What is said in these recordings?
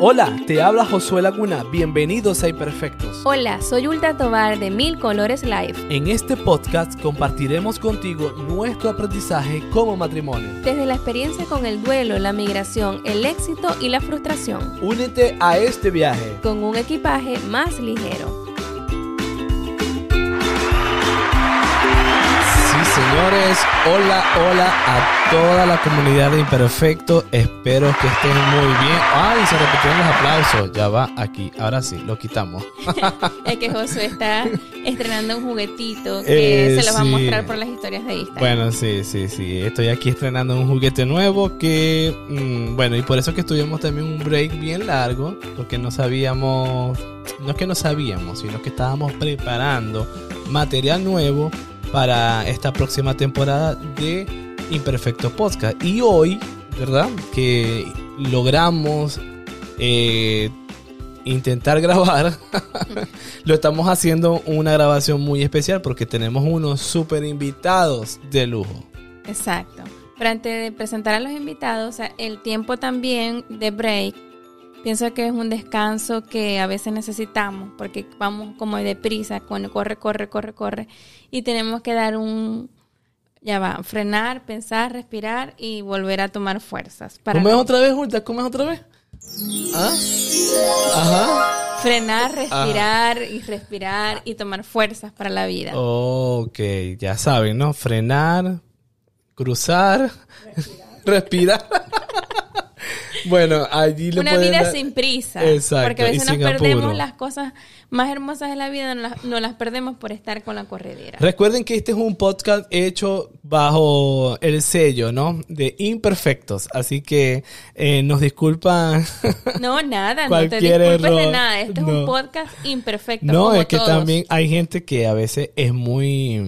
Hola, te habla Josué Laguna. Bienvenidos a Imperfectos. Hola, soy Ulta Tobar de Mil Colores Live. En este podcast compartiremos contigo nuestro aprendizaje como matrimonio. Desde la experiencia con el duelo, la migración, el éxito y la frustración. Únete a este viaje con un equipaje más ligero. Señores, hola, hola a toda la comunidad de Imperfecto. Espero que estén muy bien. Ay, se repitieron los aplausos. Ya va aquí. Ahora sí, lo quitamos. es que Josué está estrenando un juguetito que eh, se lo va a mostrar por las historias de Instagram. Bueno, sí, sí, sí. Estoy aquí estrenando un juguete nuevo que, mm, bueno, y por eso que estuvimos también un break bien largo, porque no sabíamos, no es que no sabíamos, sino que estábamos preparando material nuevo para esta próxima temporada de Imperfecto Podcast. Y hoy, ¿verdad? Que logramos eh, intentar grabar, lo estamos haciendo una grabación muy especial porque tenemos unos super invitados de lujo. Exacto. Pero antes de presentar a los invitados, el tiempo también de break Pienso que es un descanso que a veces necesitamos porque vamos como deprisa, corre, corre, corre, corre y tenemos que dar un, ya va, frenar, pensar, respirar y volver a tomar fuerzas. Para ¿Comes otra vez, Hulta? ¿Comes otra vez? ¿Ah? Ajá. Frenar, respirar y respirar y tomar fuerzas para la vida. Ok, ya saben, ¿no? Frenar, cruzar, respirar. Bueno, allí lo Una vida sin prisa. Exacto. Porque a veces nos perdemos las cosas más hermosas de la vida, no las, las, perdemos por estar con la corredera. Recuerden que este es un podcast hecho bajo el sello, ¿no? De imperfectos. Así que eh, nos disculpan. No, nada, no te disculpes de nada. Este es un podcast imperfecto. No, es que también hay gente que a veces es muy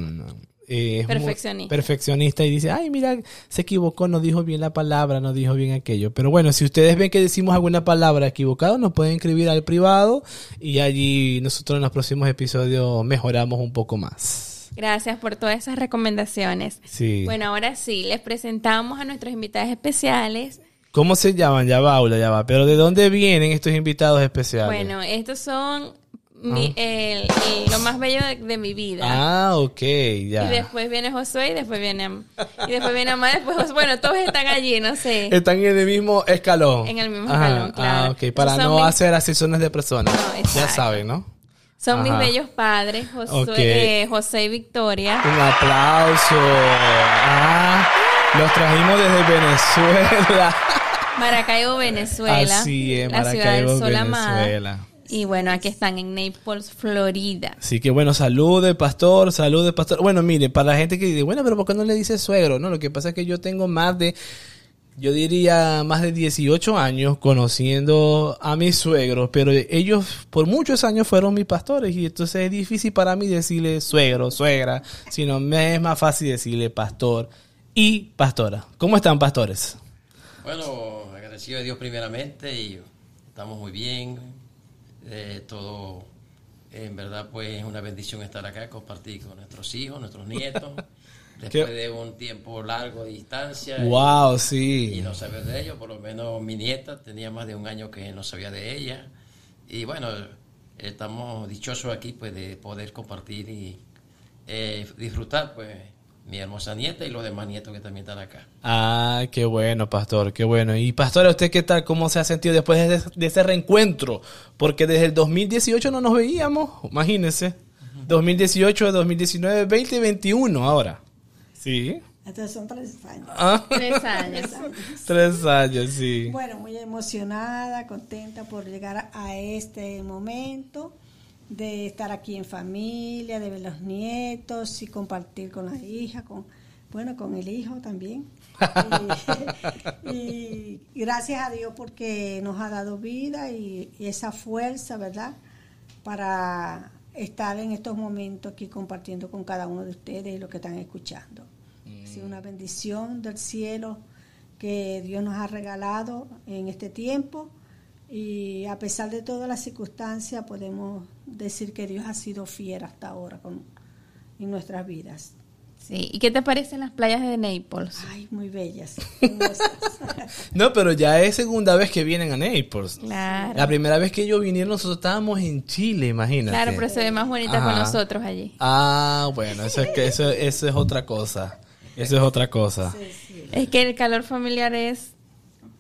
eh, perfeccionista. perfeccionista y dice, ay, mira, se equivocó, no dijo bien la palabra, no dijo bien aquello. Pero bueno, si ustedes ven que decimos alguna palabra equivocada, nos pueden escribir al privado y allí nosotros en los próximos episodios mejoramos un poco más. Gracias por todas esas recomendaciones. Sí. Bueno, ahora sí, les presentamos a nuestros invitados especiales. ¿Cómo se llaman? Ya va, Aula, ya va. Pero ¿de dónde vienen estos invitados especiales? Bueno, estos son mi, el, lo más bello de, mi vida. Ah, ok, ya. Y después viene Josué y después viene y después viene Amada, después Josué. Bueno, todos están allí, no sé. Están en el mismo escalón. En el mismo escalón, claro. Ah, ok, para no hacer asesiones de personas. ya saben, ¿no? Son mis bellos padres, Josué, eh, José y Victoria. Un aplauso. Ah, los trajimos desde Venezuela. Maracaibo, Venezuela. Así es, Maracaibo, Venezuela. Y bueno, aquí están en Naples, Florida. Así que bueno, salude, pastor, salude, pastor. Bueno, mire, para la gente que dice, bueno, pero ¿por qué no le dice suegro? No, lo que pasa es que yo tengo más de, yo diría, más de 18 años conociendo a mis suegros, pero ellos por muchos años fueron mis pastores y entonces es difícil para mí decirle suegro, suegra, sino me es más fácil decirle pastor y pastora. ¿Cómo están, pastores? Bueno, agradecido a Dios primeramente y estamos muy bien eh, todo, en verdad, pues es una bendición estar acá, compartir con nuestros hijos, nuestros nietos. después de un tiempo largo de distancia. Wow, sí. Y no saber de ellos, por lo menos mi nieta tenía más de un año que no sabía de ella. Y bueno, estamos dichosos aquí pues de poder compartir y eh, disfrutar pues mi hermosa nieta y los demás nietos que también están acá. Ah, qué bueno, pastor, qué bueno. Y pastor, ¿usted qué tal? ¿Cómo se ha sentido después de, ese reencuentro? Porque desde el 2018 no nos veíamos, imagínense. 2018, 2019, 2021 ahora. Sí. Entonces son tres años. Ah. Tres años. tres años, sí. Bueno, muy emocionada, contenta por llegar a este momento de estar aquí en familia, de ver los nietos y compartir con la hija, con bueno, con el hijo también. y, gracias a Dios porque nos ha dado vida y, esa fuerza, ¿verdad? Para estar en estos momentos aquí compartiendo con cada uno de ustedes lo que están escuchando. Es una bendición del cielo que Dios nos ha regalado en este tiempo y a pesar de todas las circunstancias podemos decir que Dios ha sido fiel hasta ahora con, en nuestras vidas. Sí. ¿Y qué te parecen las playas de Naples? Ay, muy bellas. No, pero ya es segunda vez que vienen a Naples. Claro. La primera vez que ellos vinieron, nosotros estábamos en Chile, imagínate. Claro, pero se ve más bonita con nosotros allí. Ah, bueno, eso es, que, eso, eso es otra cosa. Eso es otra cosa. Sí, sí. Es que el calor familiar es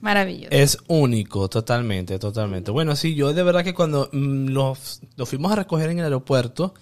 maravilloso. Es único, totalmente, totalmente. Bueno, sí, yo de verdad que cuando mm, los, los fuimos a recoger en el aeropuerto,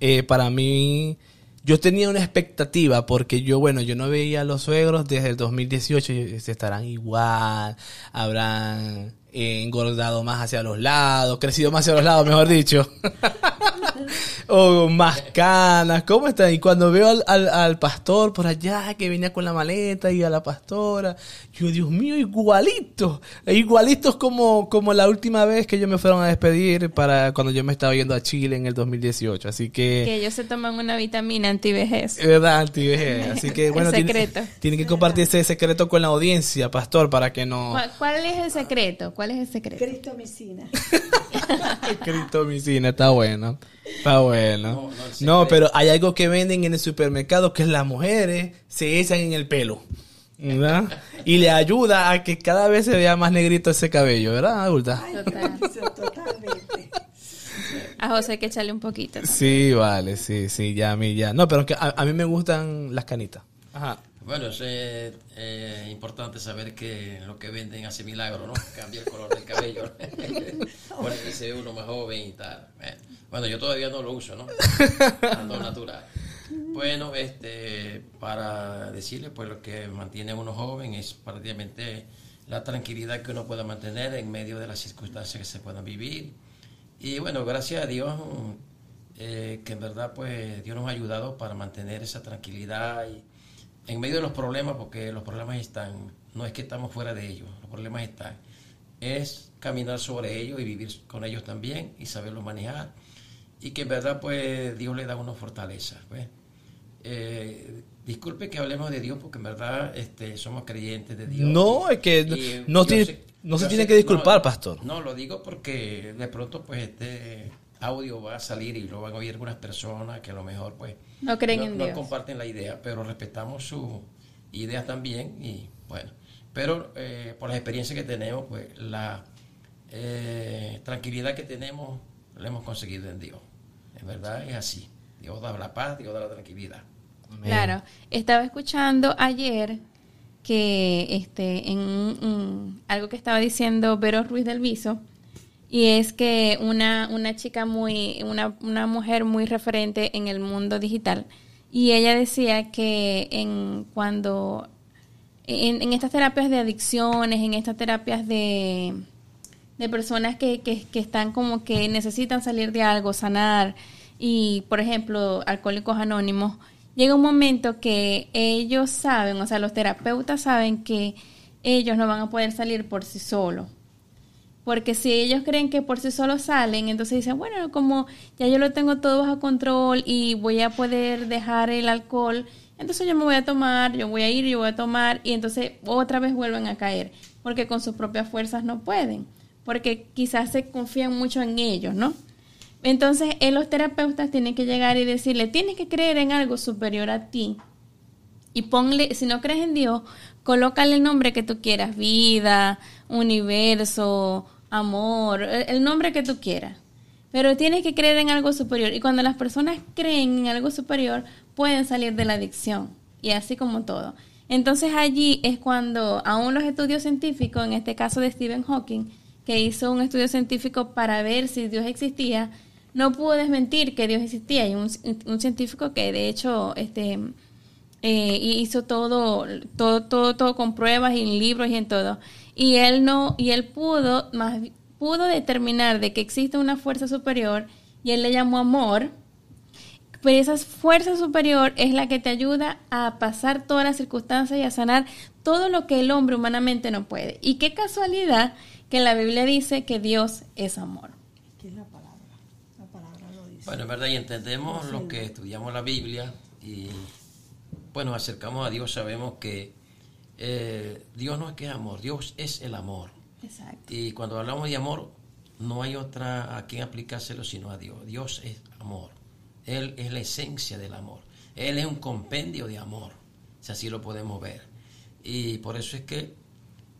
eh, para mí, yo tenía una expectativa porque yo, bueno, yo no veía a los suegros desde el 2018, y se estarán igual, habrán eh, engordado más hacia los lados, crecido más hacia los lados, mejor dicho. o más canas, ¿cómo están? Y cuando veo al, al, al pastor por allá que venía con la maleta y a la pastora, yo, Dios mío, igualitos, igualitos como, como la última vez que ellos me fueron a despedir para cuando yo me estaba yendo a Chile en el 2018. Así Que que, ellos se toman una vitamina antivejez. es verdad, antivejez. Así que, El bueno, secreto. tienen que compartir ese secreto con la audiencia, pastor, para que no... ¿Cuál, cuál es el secreto? ¿Cuál es el secreto? Cristo Micina. Critomicina, está bueno. Está bueno. No, pero hay algo que venden en el supermercado que es las mujeres se echan en el pelo. ¿Verdad? Y le ayuda a que cada vez se vea más negrito ese cabello, ¿verdad, adulta? Total. Sí, Totalmente. A José hay que echarle un poquito. ¿no? Sí, vale, sí, sí, ya a mí ya. No, pero que a, a mí me gustan las canitas. Ajá. Bueno, es eh, eh, importante saber que lo que venden hace milagro, ¿no? Cambia el color del cabello. Pone que se ve uno más joven y tal. Bueno, yo todavía no lo uso, ¿no? Ando natural. Bueno, este, para decirle, pues lo que mantiene a uno joven es prácticamente la tranquilidad que uno pueda mantener en medio de las circunstancias que se puedan vivir. Y bueno, gracias a Dios, eh, que en verdad, pues Dios nos ha ayudado para mantener esa tranquilidad y en medio de los problemas, porque los problemas están, no es que estamos fuera de ellos, los problemas están, es caminar sobre ellos y vivir con ellos también y saberlos manejar y que en verdad pues Dios le da una fortaleza. Pues. Eh, disculpe que hablemos de Dios porque en verdad este, somos creyentes de Dios. No, es que Y no tiene- sé- no se tiene sé- que disculpar, no, pastor. No, lo digo porque de pronto pues este audio va a salir y lo van a oír algunas personas que a lo mejor pues No creen no, en no Dios. comparten la idea, pero respetamos su idea también y bueno, pero eh, por las experiencias que tenemos, pues la eh, tranquilidad que tenemos la hemos conseguido en Dios. En verdad es así. Dios da la paz, Dios da la tranquilidad. Claro, estaba escuchando ayer que este en un- un- algo que estaba diciendo Vero Ruiz del Viso y es que una, una chica muy una, una mujer muy referente en el mundo digital y ella decía que en cuando en, estas terapias de adicciones, en estas terapias de, de personas que, que, que están como que necesitan salir de algo, sanar, y por ejemplo, alcohólicos anónimos, llega un momento que ellos saben, o sea, los terapeutas saben que ellos no van a poder salir por sí solos. Porque si ellos creen que por sí solos salen, entonces dicen, bueno, como ya yo lo tengo todo bajo control y voy a poder dejar el alcohol, entonces yo me voy a tomar, yo voy a ir, yo voy a tomar, y entonces otra vez vuelven a caer, porque con sus propias fuerzas no pueden, porque quizás se confían mucho en ellos, ¿no? Entonces, eh, los terapeutas tienen que llegar y decirle, tienes que creer en algo superior a ti, y ponle, si no crees en Dios, colócale el nombre que tú quieras, vida, universo, amor, el nombre que tú quieras. Pero tienes que creer en algo superior. Y cuando las personas creen en algo superior, pueden salir de la adicción. Y así como todo. Entonces allí es cuando aún los estudios científicos, en este caso de Stephen Hawking, que hizo un estudio científico para ver si Dios existía, no pudo desmentir que Dios existía. Y un, un científico que de hecho este, eh, hizo todo, todo, todo, todo con pruebas y en libros y en todo. Y él no, y él pudo, más, pudo determinar de que existe una fuerza superior y él le llamó amor. Pero esa fuerza superior es la que te ayuda a pasar todas las circunstancias y a sanar todo lo que el hombre humanamente no puede. Y qué casualidad que la Biblia dice que Dios es amor. Aquí es la palabra. La palabra lo dice. Bueno, en verdad, y entendemos lo que estudiamos la Biblia y bueno, nos acercamos a Dios, sabemos que eh, Dios no es que es amor, Dios es el amor. Exacto. Y cuando hablamos de amor, no hay otra a quien aplicárselo sino a Dios. Dios es amor. Él es la esencia del amor. Él es un compendio de amor, si así lo podemos ver. Y por eso es que,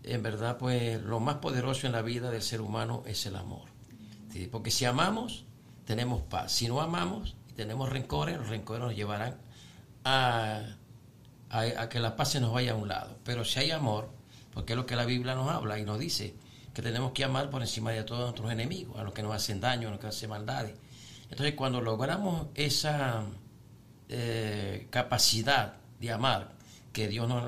en verdad, pues lo más poderoso en la vida del ser humano es el amor. Porque si amamos, tenemos paz. Si no amamos y tenemos rencores, los rencores nos llevarán a, a que la paz se nos vaya a un lado. Pero si hay amor, porque es lo que la Biblia nos habla y nos dice, que tenemos que amar por encima de todos nuestros enemigos, a los que nos hacen daño, a los que hacen maldades. Entonces, cuando logramos esa eh, capacidad de amar que Dios nos,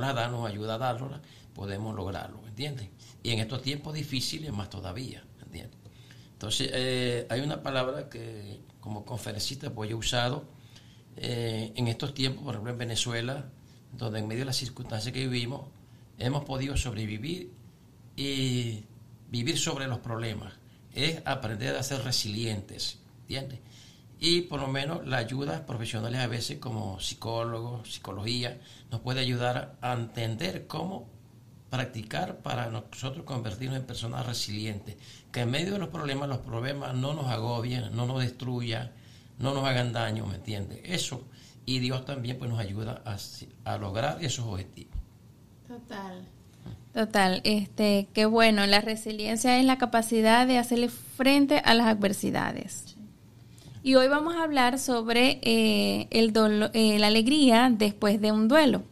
la da, nos ayuda a darla, podemos lograrlo, ¿entiendes? Y en estos tiempos difíciles más todavía, ¿entiendes? Entonces, eh, hay una palabra que como conferencista pues he usado eh, en estos tiempos, por ejemplo en Venezuela, donde en medio de las circunstancias que vivimos, hemos podido sobrevivir y vivir sobre los problemas, es aprender a ser resilientes, ¿entiendes? Y por lo menos la ayuda profesionales a veces como psicólogos, psicología, nos puede ayudar a entender cómo practicar para nosotros convertirnos en personas resilientes, que en medio de los problemas, los problemas no nos agobien, no nos destruyan, no nos hagan daño, ¿me entiendes? Eso, y Dios también pues nos ayuda a, a lograr esos objetivos. Total. Total, este, qué bueno, la resiliencia es la capacidad de hacerle frente a las adversidades. Y hoy vamos a hablar sobre eh, el eh, la alegría después de un duelo.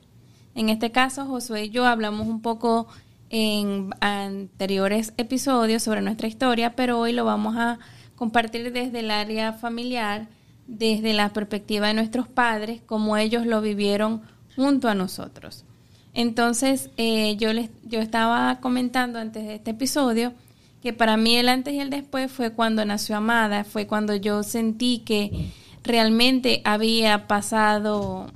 En este caso, Josué y yo hablamos un poco en anteriores episodios sobre nuestra historia, pero hoy lo vamos a compartir desde el área familiar, desde la perspectiva de nuestros padres, como ellos lo vivieron junto a nosotros. Entonces, eh, yo, les, yo estaba comentando antes de este episodio que para mí el antes y el después fue cuando nació Amada, fue cuando yo sentí que realmente había pasado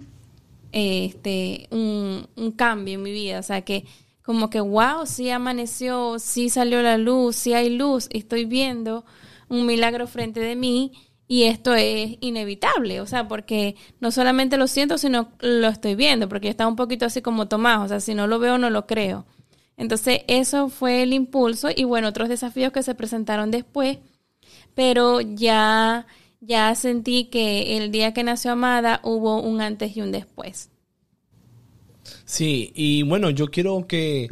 este un, un cambio en mi vida, o sea que como que wow, sí amaneció, sí salió la luz, sí hay luz, estoy viendo un milagro frente de mí y esto es inevitable, o sea, porque no solamente lo siento, sino lo estoy viendo, porque está un poquito así como Tomás, o sea, si no lo veo, no lo creo. Entonces, eso fue el impulso y bueno, otros desafíos que se presentaron después, pero ya, ya sentí que el día que nació Amada hubo un antes y un después. Sí, y bueno, yo quiero que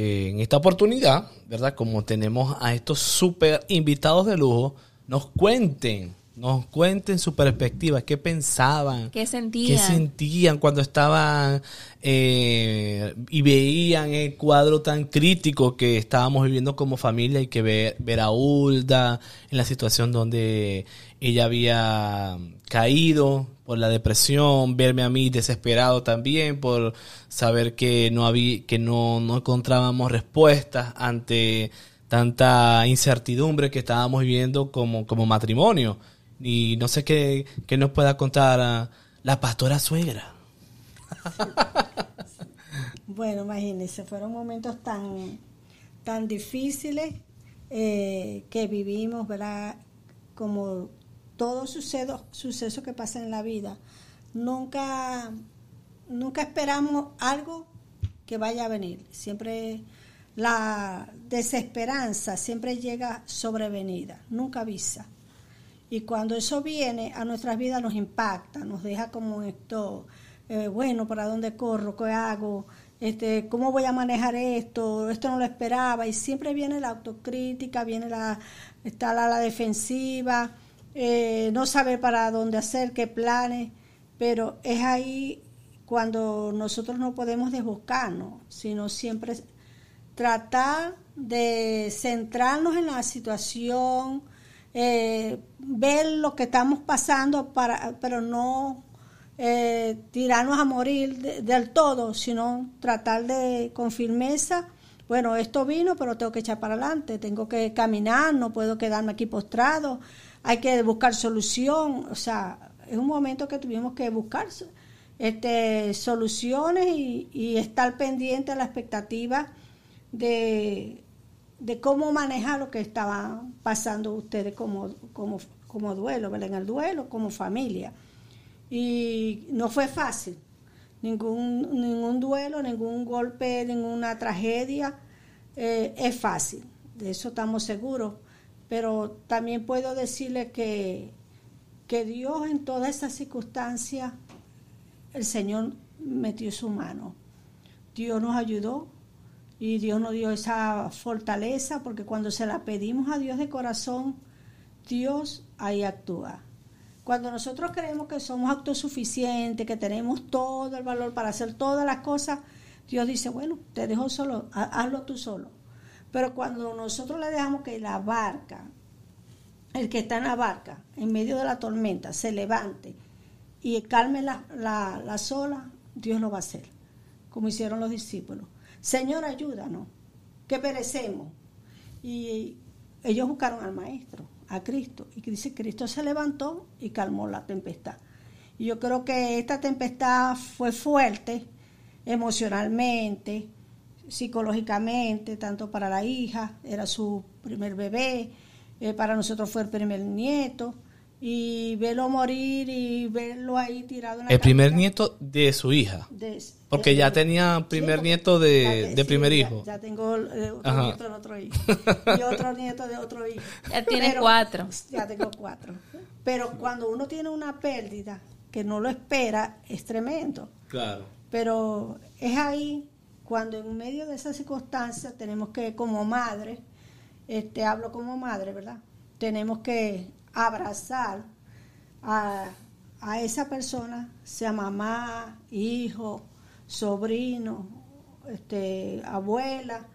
en esta oportunidad, ¿verdad? Como tenemos a estos súper invitados de lujo, nos cuenten nos cuenten su perspectiva, qué pensaban, qué sentían, qué sentían cuando estaban eh, y veían el cuadro tan crítico que estábamos viviendo como familia y que ver, ver a Hulda en la situación donde ella había caído por la depresión, verme a mí desesperado también por saber que no había, que no, no encontrábamos respuestas ante tanta incertidumbre que estábamos viviendo como, como matrimonio. Y no sé qué, nos pueda contar la pastora suegra. bueno, imagínense, fueron momentos tan, tan difíciles eh, que vivimos, ¿verdad? Como todo suceso, suceso que pasa en la vida. Nunca, nunca esperamos algo que vaya a venir. Siempre la desesperanza siempre llega sobrevenida, nunca avisa. Y cuando eso viene a nuestras vidas nos impacta, nos deja como esto, eh, bueno, ¿para dónde corro? ¿Qué hago? Este, ¿Cómo voy a manejar esto? Esto no lo esperaba. Y siempre viene la autocrítica, viene la, está la, la defensiva, eh, no saber para dónde hacer, qué planes. Pero es ahí cuando nosotros no podemos desbocarnos, sino siempre tratar de centrarnos en la situación, eh, ver lo que estamos pasando, para, pero no eh, tirarnos a morir del todo, sino tratar de con firmeza, bueno, esto vino, pero tengo que echar para adelante, tengo que caminar, no puedo quedarme aquí postrado, hay que buscar solución, o sea, es un momento que tuvimos que buscar este, soluciones y, y estar pendiente a la expectativa de de cómo manejar lo que estaban pasando ustedes como, como, como duelo, ¿verdad? en el duelo, como familia. Y no fue fácil, ningún, ningún duelo, ningún golpe, ninguna tragedia eh, es fácil, de eso estamos seguros. Pero también puedo decirle que que Dios en todas esas circunstancias, el Señor metió su mano. Dios nos ayudó y Dios nos dio esa fortaleza porque cuando se la pedimos a Dios de corazón, Dios ahí actúa. Cuando nosotros creemos que somos autosuficientes, que tenemos todo el valor para hacer todas las cosas, Dios dice, bueno, te dejo solo, hazlo tú solo. Pero cuando nosotros le dejamos que la barca, el que está en la barca, en medio de la tormenta, se levante y calme la, la, la sola, Dios lo va a hacer, como hicieron los discípulos. Señor, ayúdanos, que perecemos. Y ellos buscaron al Maestro, a Cristo, y dice, Cristo se levantó y calmó la tempestad. Y yo creo que esta tempestad fue fuerte emocionalmente, psicológicamente, tanto para la hija, era su primer bebé, eh, para nosotros fue el primer nieto, y verlo morir y verlo ahí tirado en la El primer nieto de su hija. porque ya tenía primer nieto de, primer hijo. Ya, tengo eh, otro nieto de otro hijo. y otro nieto de otro hijo. Ya tiene cuatro. Ya tengo cuatro. Pero cuando uno tiene una pérdida que no lo espera, es tremendo. Claro. Pero es ahí cuando en medio de esas circunstancias tenemos que, como madre, este, hablo como madre, ¿verdad? Tenemos que abrazar a, esa persona, sea mamá, hijo, sobrino, este, abuela,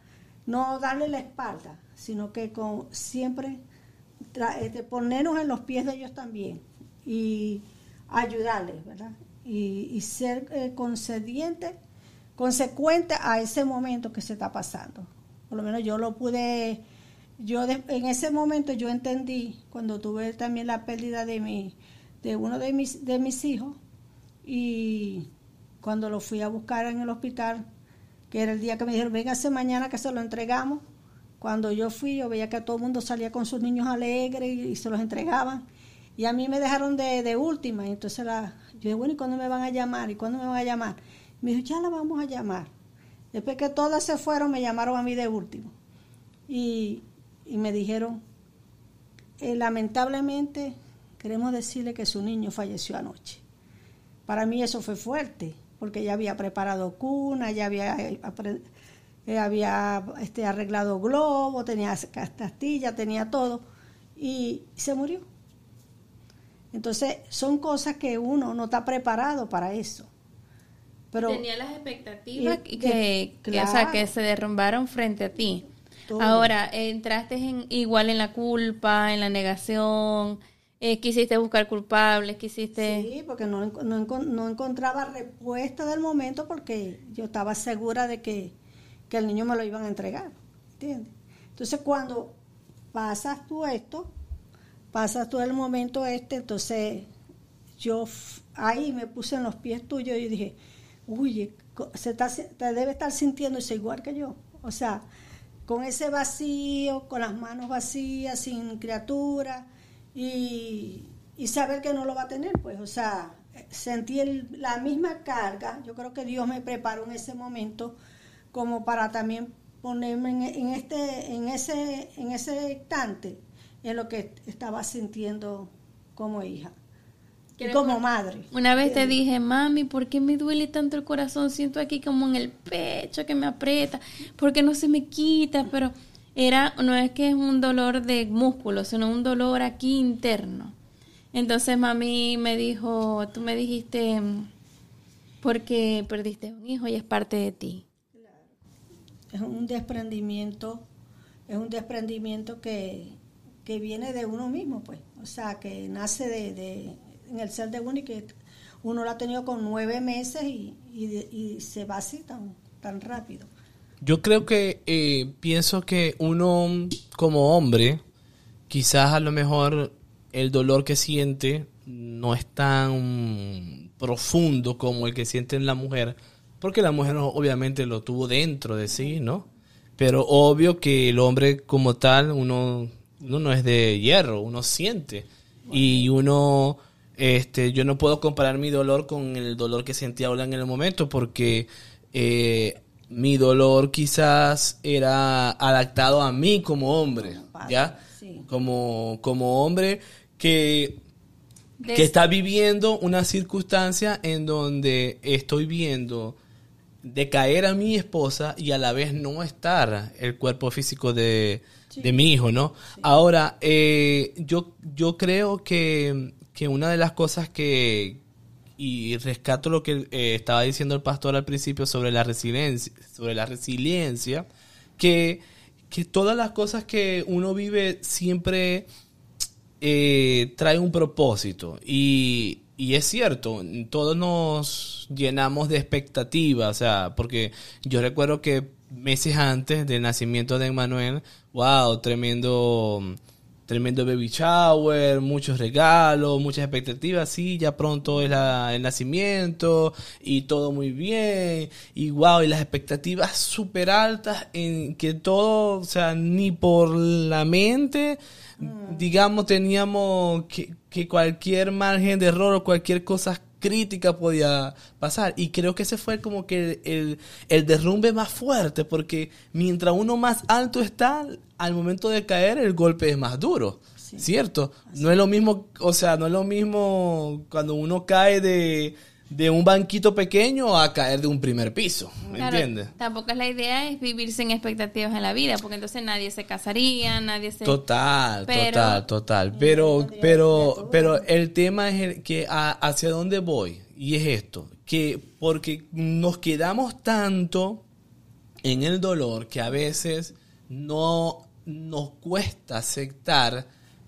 no darle la espalda, sino que con, siempre este, ponernos en los pies de ellos también y ayudarles, ¿verdad? Y, ser eh, concediente, consecuente a ese momento que se está pasando. Por lo menos yo lo pude yo en ese momento yo entendí cuando tuve también la pérdida de mi de uno de mis de mis hijos y cuando lo fui a buscar en el hospital que era el día que me dijeron véngase mañana que se lo entregamos cuando yo fui yo veía que todo el mundo salía con sus niños alegres y, se los entregaban y a mí me dejaron de, de última y entonces la, yo dije bueno y cuándo me van a llamar y cuándo me van a llamar me dijo ya la vamos a llamar. Después que todas se fueron me llamaron a mí de último. Y y me dijeron, eh, lamentablemente queremos decirle que su niño falleció anoche. Para mí eso fue fuerte, porque ya había preparado cuna, ya había, eh, había este, arreglado globo, tenía castilla, tenía todo, y se murió. Entonces son cosas que uno no está preparado para eso. Pero, tenía las expectativas que, que se derrumbaron frente a ti. Ahora, entraste en, igual en la culpa, en la negación, eh, quisiste buscar culpables, quisiste... Sí, porque no, no, encontraba respuesta del momento porque yo estaba segura de que, que el niño me lo iban a entregar, ¿entiendes? Entonces cuando pasas tú esto, pasas tú el momento este, entonces yo ahí me puse en los pies tuyos y dije, uy, se está, te debe estar sintiendo igual que yo. O sea, con ese vacío, con las manos vacías, sin criatura, y, saber que no lo va a tener, pues, o sea, sentir la misma carga, yo creo que Dios me preparó en ese momento como para también ponerme en, este, en ese, en ese instante en lo que estaba sintiendo como hija como madre. Una vez te dije, mami, ¿por qué me duele tanto el corazón? Siento aquí como en el pecho que me aprieta, porque no se me quita, pero era, no es que es un dolor de músculo, sino un dolor aquí interno. Entonces mami me dijo, tú me dijiste, porque perdiste un hijo y es parte de ti. Es un desprendimiento, es un desprendimiento que, que viene de uno mismo, pues. O sea, que nace de en el ser de uno y que uno lo ha tenido con nueve meses y, se va así tan, tan rápido. Yo creo que eh, pienso que uno como hombre, quizás a lo mejor el dolor que siente no es tan profundo como el que siente en la mujer, porque la mujer obviamente lo tuvo dentro de sí, ¿no? Pero obvio que el hombre como tal, uno, uno no es de hierro, uno siente. Y uno este, yo no puedo comparar mi dolor con el dolor que sentía Olga en el momento porque eh, mi dolor quizás era adaptado a mí como hombre, ¿ya? Como, como hombre que que está viviendo una circunstancia en donde estoy viendo decaer a mi esposa y a la vez no estar el cuerpo físico de, de mi hijo, ¿no? Ahora, eh, yo, yo creo que, que una de las cosas que, y rescato lo que eh, estaba diciendo el pastor al principio sobre la resiliencia, sobre la resiliencia, que, que todas las cosas que uno vive siempre eh, trae un propósito. Y, y es cierto, todos nos llenamos de expectativas, o sea, porque yo recuerdo que meses antes del nacimiento de Emmanuel, wow, tremendo, tremendo baby shower, muchos regalos, muchas expectativas, sí, ya pronto es la- el nacimiento y todo muy bien, y wow, y las expectativas súper altas en que todo, o sea, ni por la mente, digamos, teníamos que, que cualquier margen de error o cualquier cosa crítica podía pasar. Y creo que ese fue como que el, el derrumbe más fuerte, porque mientras uno más alto está, al momento de caer, el golpe es más duro. ¿Cierto? No es lo mismo, o sea, no es lo mismo cuando uno cae de, de un banquito pequeño a caer de un primer piso. ¿Me Claro, entiendes? Tampoco es la idea es vivir sin expectativas en la vida, porque entonces nadie se casaría, nadie se... Total, Pero- total, total. Pero, pero, pero el tema es el que a- hacia dónde voy y es esto, que porque nos quedamos tanto en el dolor que a veces no nos cuesta aceptar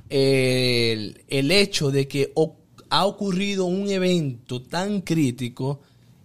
el, el hecho de que o- ha ocurrido un evento tan crítico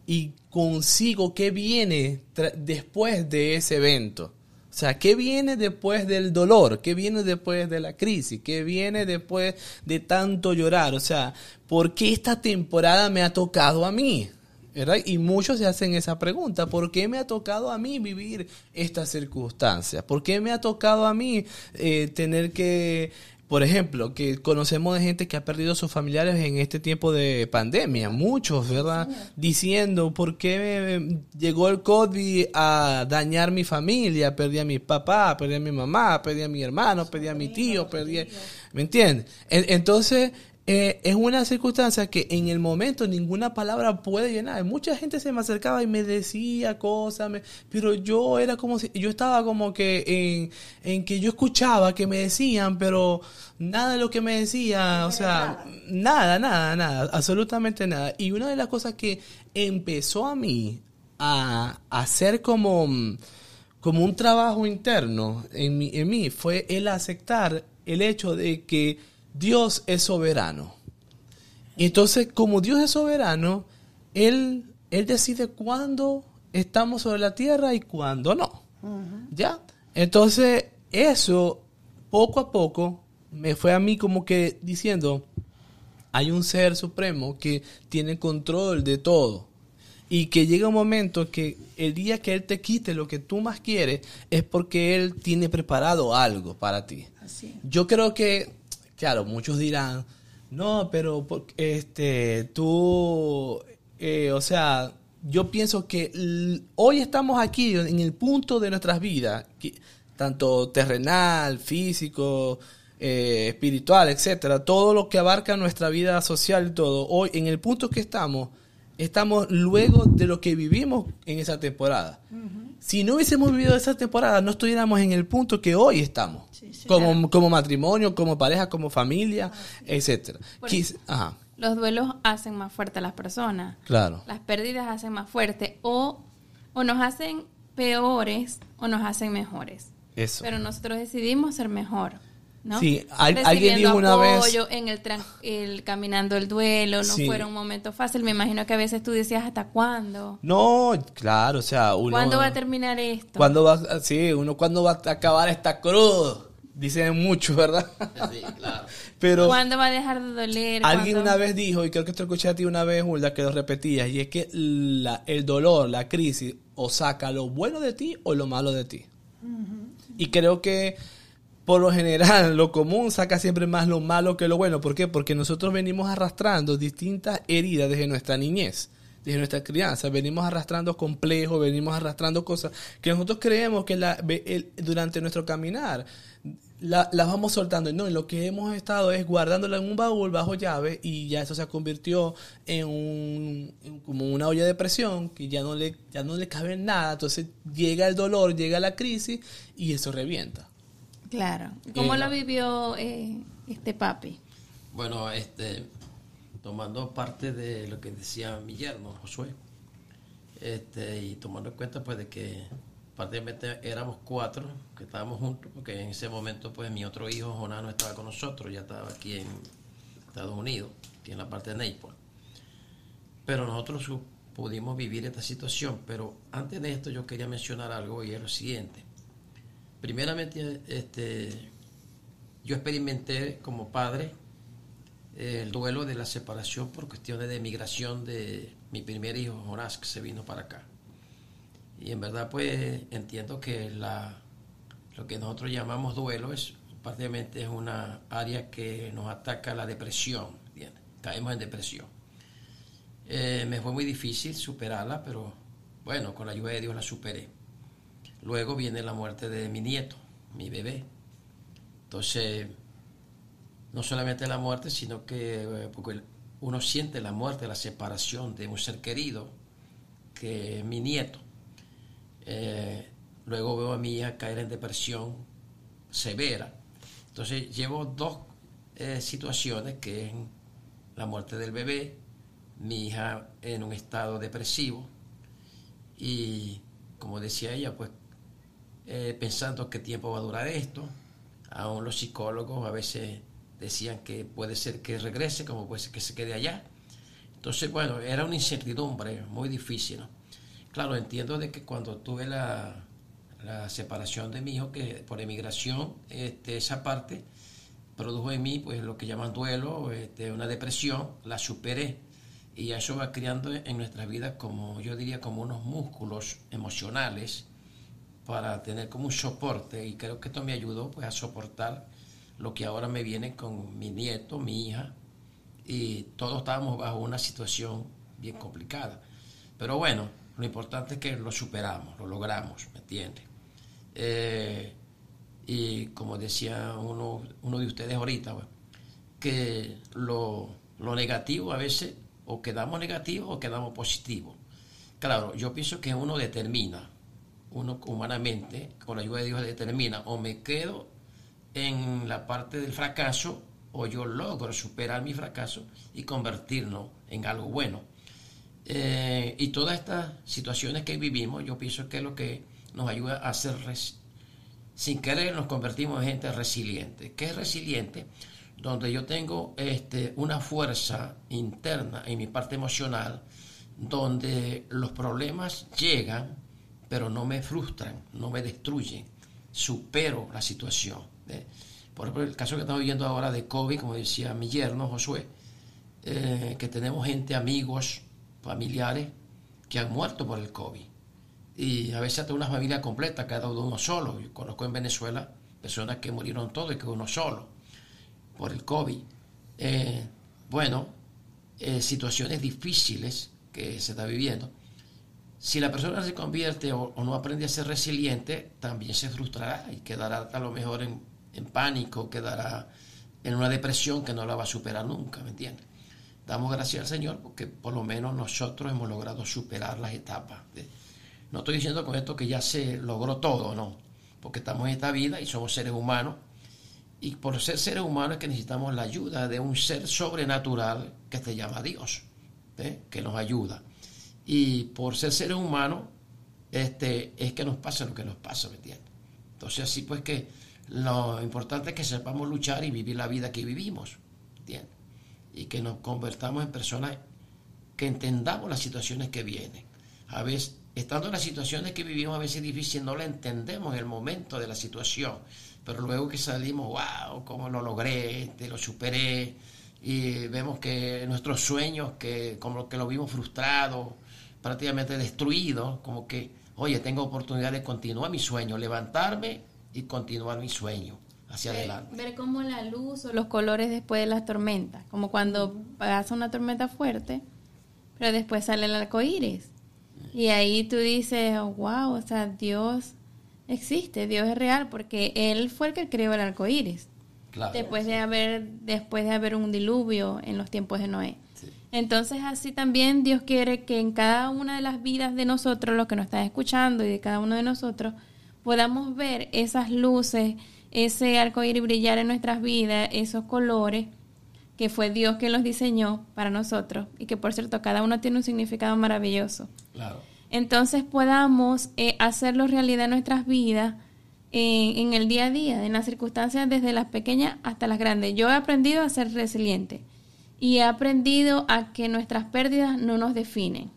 y consigo qué viene después de ese evento. O sea, ¿qué viene después del dolor? ¿Qué viene después de la crisis? ¿Qué viene después de tanto llorar? O sea, ¿por qué esta temporada me ha tocado a mí? ¿Verdad? Y muchos se hacen esa pregunta, ¿por qué me ha tocado a mí vivir estas circunstancias? ¿Por qué me ha tocado a mí eh, tener que, por ejemplo, que conocemos de gente que ha perdido a sus familiares en este tiempo de pandemia, muchos, ¿verdad? Diciendo, ¿por qué me- llegó el COVID a dañar mi familia? Perdí a mi papá, perdí a mi mamá, perdí a mi hermano, perdí a mi tío, perdí a... ¿Me entiendes? En- Entonces, eh, es una circunstancia que en el momento ninguna palabra puede llenar. Mucha gente se me acercaba y me decía cosas, me- pero yo era como si, yo estaba como que en, en que yo escuchaba que me decían, pero nada de lo que me decía, o sea, nada, nada, nada, absolutamente nada. Y una de las cosas que empezó a mí a hacer como, como un trabajo interno en mí fue el aceptar el hecho de que Dios es soberano. Y entonces, como Dios es soberano, Él, él decide cuándo estamos sobre la tierra y cuándo no. ¿Ya? Entonces, eso, poco a poco, me fue a mí como que diciendo, hay un ser supremo que tiene control de todo. Y que llega un momento que el día que Él te quite lo que tú más quieres es porque Él tiene preparado algo para ti. Así. Yo creo que, claro, muchos dirán, no, pero este, tú, eh, o sea, yo pienso que hoy estamos aquí en el punto de nuestras vidas, tanto terrenal, físico, eh, espiritual, etcétera, todo lo que abarca nuestra vida social y todo, hoy en el punto que estamos, estamos luego de lo que vivimos en esa temporada. Si no hubiésemos vivido esa temporada, no estuviéramos en el punto que hoy estamos. Sí, sí. como, como matrimonio, como pareja, como familia, etcétera. Quis- Ajá, Los duelos hacen más fuerte a las personas. claro. Las pérdidas hacen más fuerte o, o nos hacen peores o nos hacen mejores. Eso. Pero nosotros decidimos ser mejor. ¿No? Sí, al- alguien dijo una vez- en el, tran- el caminando el duelo, no Sí. fuera un momento fácil. Me imagino que a veces tú decías hasta cuándo. No, claro, o sea, uno... ¿Cuándo va a terminar esto? ¿Cuándo va, sí, uno cuándo va a acabar esta cruz? Dicen mucho, ¿verdad? Sí, claro. Pero ¿Cuándo va a dejar de doler? alguien ¿Cuándo- una vez dijo, y creo que lo escuché a ti una vez, Hulda, que lo repetías, y es que la- el dolor, la crisis, o saca lo bueno de ti o lo malo de ti. Y creo que por lo general lo común saca siempre más lo malo que lo bueno. ¿Por qué? Porque nosotros venimos arrastrando distintas heridas desde nuestra niñez, desde nuestra crianza. Venimos arrastrando complejos, venimos arrastrando cosas que nosotros creemos que la- durante nuestro caminar la, las vamos soltando. No, lo que hemos estado es guardándola en un baúl bajo llave y ya eso se convirtió en, un, en como una olla de presión que ya no le ya no le cabe nada. Entonces llega el dolor, llega la crisis y eso revienta. Claro. ¿Cómo lo vivió eh, este papi? Bueno, este, tomando parte de lo que decía mi yerno, Josué, este, y tomando en cuenta pues de que prácticamente éramos cuatro que estábamos juntos, porque en ese momento pues mi otro hijo, Jonás, no estaba con nosotros, ya estaba aquí en Estados Unidos, aquí en la parte de Naples. Pero nosotros pudimos vivir esta situación, pero antes de esto yo quería mencionar algo y es lo siguiente. Primeramente, este, yo experimenté como padre eh, el duelo de la separación por cuestiones de migración de mi primer hijo, Jonás, que se vino para acá. Y en verdad, pues entiendo que la, lo que nosotros llamamos duelo es prácticamente es una área que nos ataca la depresión. Caemos en depresión. Eh, me fue muy difícil superarla, pero bueno, con la ayuda de Dios la superé. Luego viene la muerte de mi nieto, mi bebé. Entonces, no solamente la muerte, sino que eh, porque uno siente la muerte, la separación de un ser querido, que es mi nieto. Eh, luego veo a mi hija caer en depresión severa. Entonces llevo dos eh, situaciones, que es la muerte del bebé, mi hija en un estado depresivo y, como decía ella, pues eh, pensando qué tiempo va a durar esto. Aún los psicólogos a veces decían que puede ser que regrese, como puede ser que se quede allá. Entonces, bueno, era una incertidumbre muy difícil. ¿no? Claro, entiendo de que cuando tuve la, separación de mi hijo, que por emigración, este, esa parte produjo en mí pues lo que llaman duelo, este, una depresión, la superé y eso va creando en nuestras vidas como yo diría como unos músculos emocionales para tener como un soporte y creo que esto me ayudó pues a soportar lo que ahora me viene con mi nieto, mi hija y todos estábamos bajo una situación bien complicada. Pero bueno, lo importante es que lo superamos, lo logramos, ¿me entiendes? Eh, y como decía uno, uno de ustedes ahorita, pues, que lo, lo negativo a veces o quedamos negativos o quedamos positivos. Claro, yo pienso que uno determina, uno humanamente, con la ayuda de Dios determina, o me quedo en la parte del fracaso o yo logro superar mi fracaso y convertirlo en algo bueno. Eh, y todas estas situaciones que vivimos, yo pienso que es lo que nos ayuda a ser, sin querer, nos convertimos en gente resiliente. ¿Qué es resiliente? Donde yo tengo este, una fuerza interna en mi parte emocional, donde los problemas llegan, pero no me frustran, no me destruyen, supero la situación. ¿eh? Por ejemplo, el caso que estamos viviendo ahora de COVID, como decía mi yerno Josué, eh, que tenemos gente, amigos, familiares que han muerto por el COVID. Y a veces hasta una familia completa, cada uno solo. Yo conozco en Venezuela personas que murieron todos y que uno solo por el COVID. Eh, bueno, situaciones difíciles que se está viviendo. Si la persona se convierte o, no aprende a ser resiliente, también se frustrará y quedará a lo mejor en, en pánico, quedará en una depresión que no la va a superar nunca, ¿me entiendes? Damos gracias al Señor porque por lo menos nosotros hemos logrado superar las etapas. no estoy diciendo con esto que ya se logró todo, no, porque estamos en esta vida y somos seres humanos y por ser seres humanos es que necesitamos la ayuda de un ser sobrenatural que se llama Dios, ¿eh? que nos ayuda. Y por ser seres humanos, este, es que nos pasa lo que nos pasa, ¿me entiendes? Entonces así pues que lo importante es que sepamos luchar y vivir la vida que vivimos, ¿entiendes? Y que nos convertamos en personas que entendamos las situaciones que vienen. A veces, estando en las situaciones que vivimos, a veces es difícil, no la entendemos en el momento de la situación, pero luego que salimos, wow, cómo lo logré, te lo superé, y vemos que nuestros sueños, que como que lo vimos frustrados, prácticamente destruidos, como que, oye, tengo oportunidad de continuar mi sueño, levantarme y continuar mi sueño hacia Ver, adelante. ver cómo la luz o los colores después de las tormentas, como cuando pasa una tormenta fuerte, pero después sale el arco iris. Y ahí tú dices, oh, wow, o sea, Dios existe, Dios es real, porque Él fue el que creó el arco iris. Claro. Después de haber, después de haber un diluvio en los tiempos de Noé. Entonces así también Dios quiere que en cada una de las vidas de nosotros, los que nos están escuchando y de cada uno de nosotros, podamos ver esas luces, ese arco iris brillar en nuestras vidas, esos colores que fue Dios quien los diseñó para nosotros y que por cierto cada uno tiene un significado maravilloso. Claro. Entonces podamos eh, hacerlo realidad en nuestras vidas en, en el día a día, en las circunstancias desde las pequeñas hasta las grandes. Yo he aprendido a ser resiliente y he aprendido a que nuestras pérdidas no nos definen.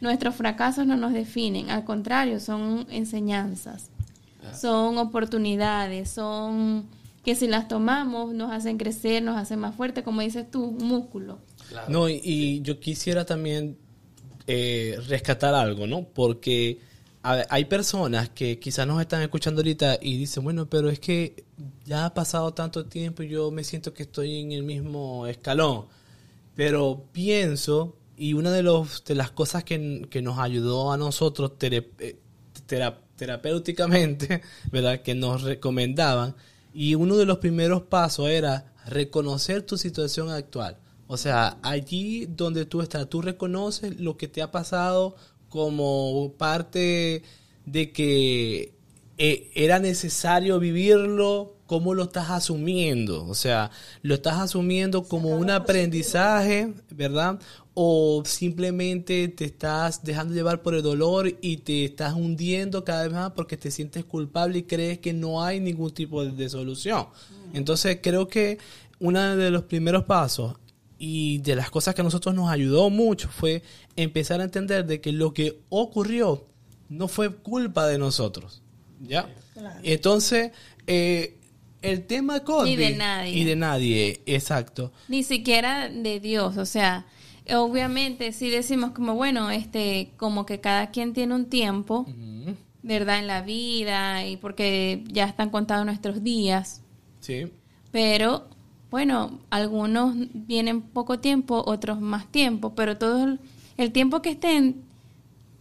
Nuestros fracasos no nos definen, al contrario, son enseñanzas, son oportunidades, son que si las tomamos nos hacen crecer, nos hacen más fuertes, como dices tú, un músculo. Claro. No, y, y yo quisiera también eh, rescatar algo, ¿no? Porque a hay personas que quizás nos están escuchando ahorita y dicen, bueno, pero es que ya ha pasado tanto tiempo y yo me siento que estoy en el mismo escalón. Pero pienso, y una de, los, de las cosas que, que nos ayudó a nosotros eh, tera- terapéuticamente, ¿verdad? Que nos recomendaban, y uno de los primeros pasos era reconocer tu situación actual. O sea, allí donde tú estás, tú reconoces lo que te ha pasado como parte de que eh, era necesario vivirlo, cómo lo estás asumiendo. O sea, lo estás asumiendo como un aprendizaje, ¿verdad? O simplemente te estás dejando llevar por el dolor y te estás hundiendo cada vez más porque te sientes culpable y crees que no hay ningún tipo de, de solución. Entonces, creo que uno de los primeros pasos y de las cosas que a nosotros nos ayudó mucho fue empezar a entender de que lo que ocurrió no fue culpa de nosotros. ¿Ya? Claro. Entonces, eh, el tema COVID... Ni de nadie. Y de nadie, exacto. ni siquiera de Dios, o sea, obviamente si decimos como bueno, este como que cada quien tiene un tiempo. ¿verdad? En la vida y porque ya están contados nuestros días, Sí. pero bueno, algunos vienen poco tiempo, otros más tiempo, pero todo el, tiempo que estén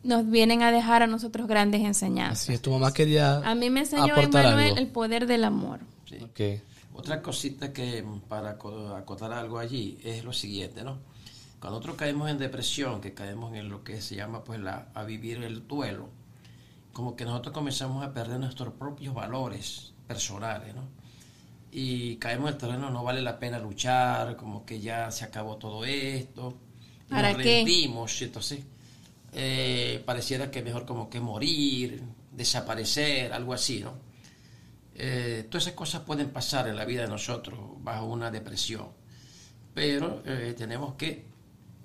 nos vienen a dejar a nosotros grandes enseñanzas. Así es, tu mamá quería A mí me enseñó algo. el poder del amor. Sí. Otra cosita que mm, para aco- acotar algo allí es lo siguiente, ¿no? Cuando nosotros caemos en depresión, que caemos en lo que se llama pues la, a vivir el duelo, como que nosotros comenzamos a perder nuestros propios valores personales, ¿no? Y caemos en el terreno, no vale la pena luchar, como que ya se acabó todo esto. ¿Para nos qué? rendimos, entonces eh, pareciera que mejor como que morir, desaparecer, algo así, ¿no? Eh, todas esas cosas pueden pasar en la vida de nosotros bajo una depresión, pero eh, tenemos que,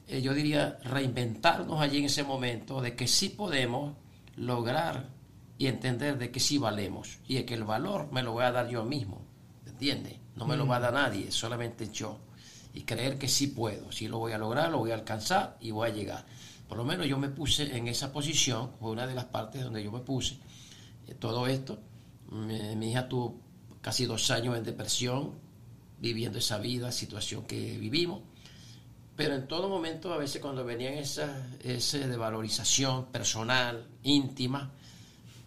eh, yo diría, reinventarnos allí en ese momento de que sí podemos lograr y entender de que sí valemos y de que el valor me lo voy a dar yo mismo, ¿entiendes? No me lo va a dar nadie, solamente yo. Y creer que sí puedo, sí lo voy a lograr, lo voy a alcanzar y voy a llegar. Por lo menos yo me puse en esa posición, fue una de las partes donde yo me puse todo esto. Mi, mi hija tuvo casi dos años en depresión, viviendo esa vida, situación que vivimos. Pero en todo momento, a veces cuando venían esas ese de valorización personal, íntima,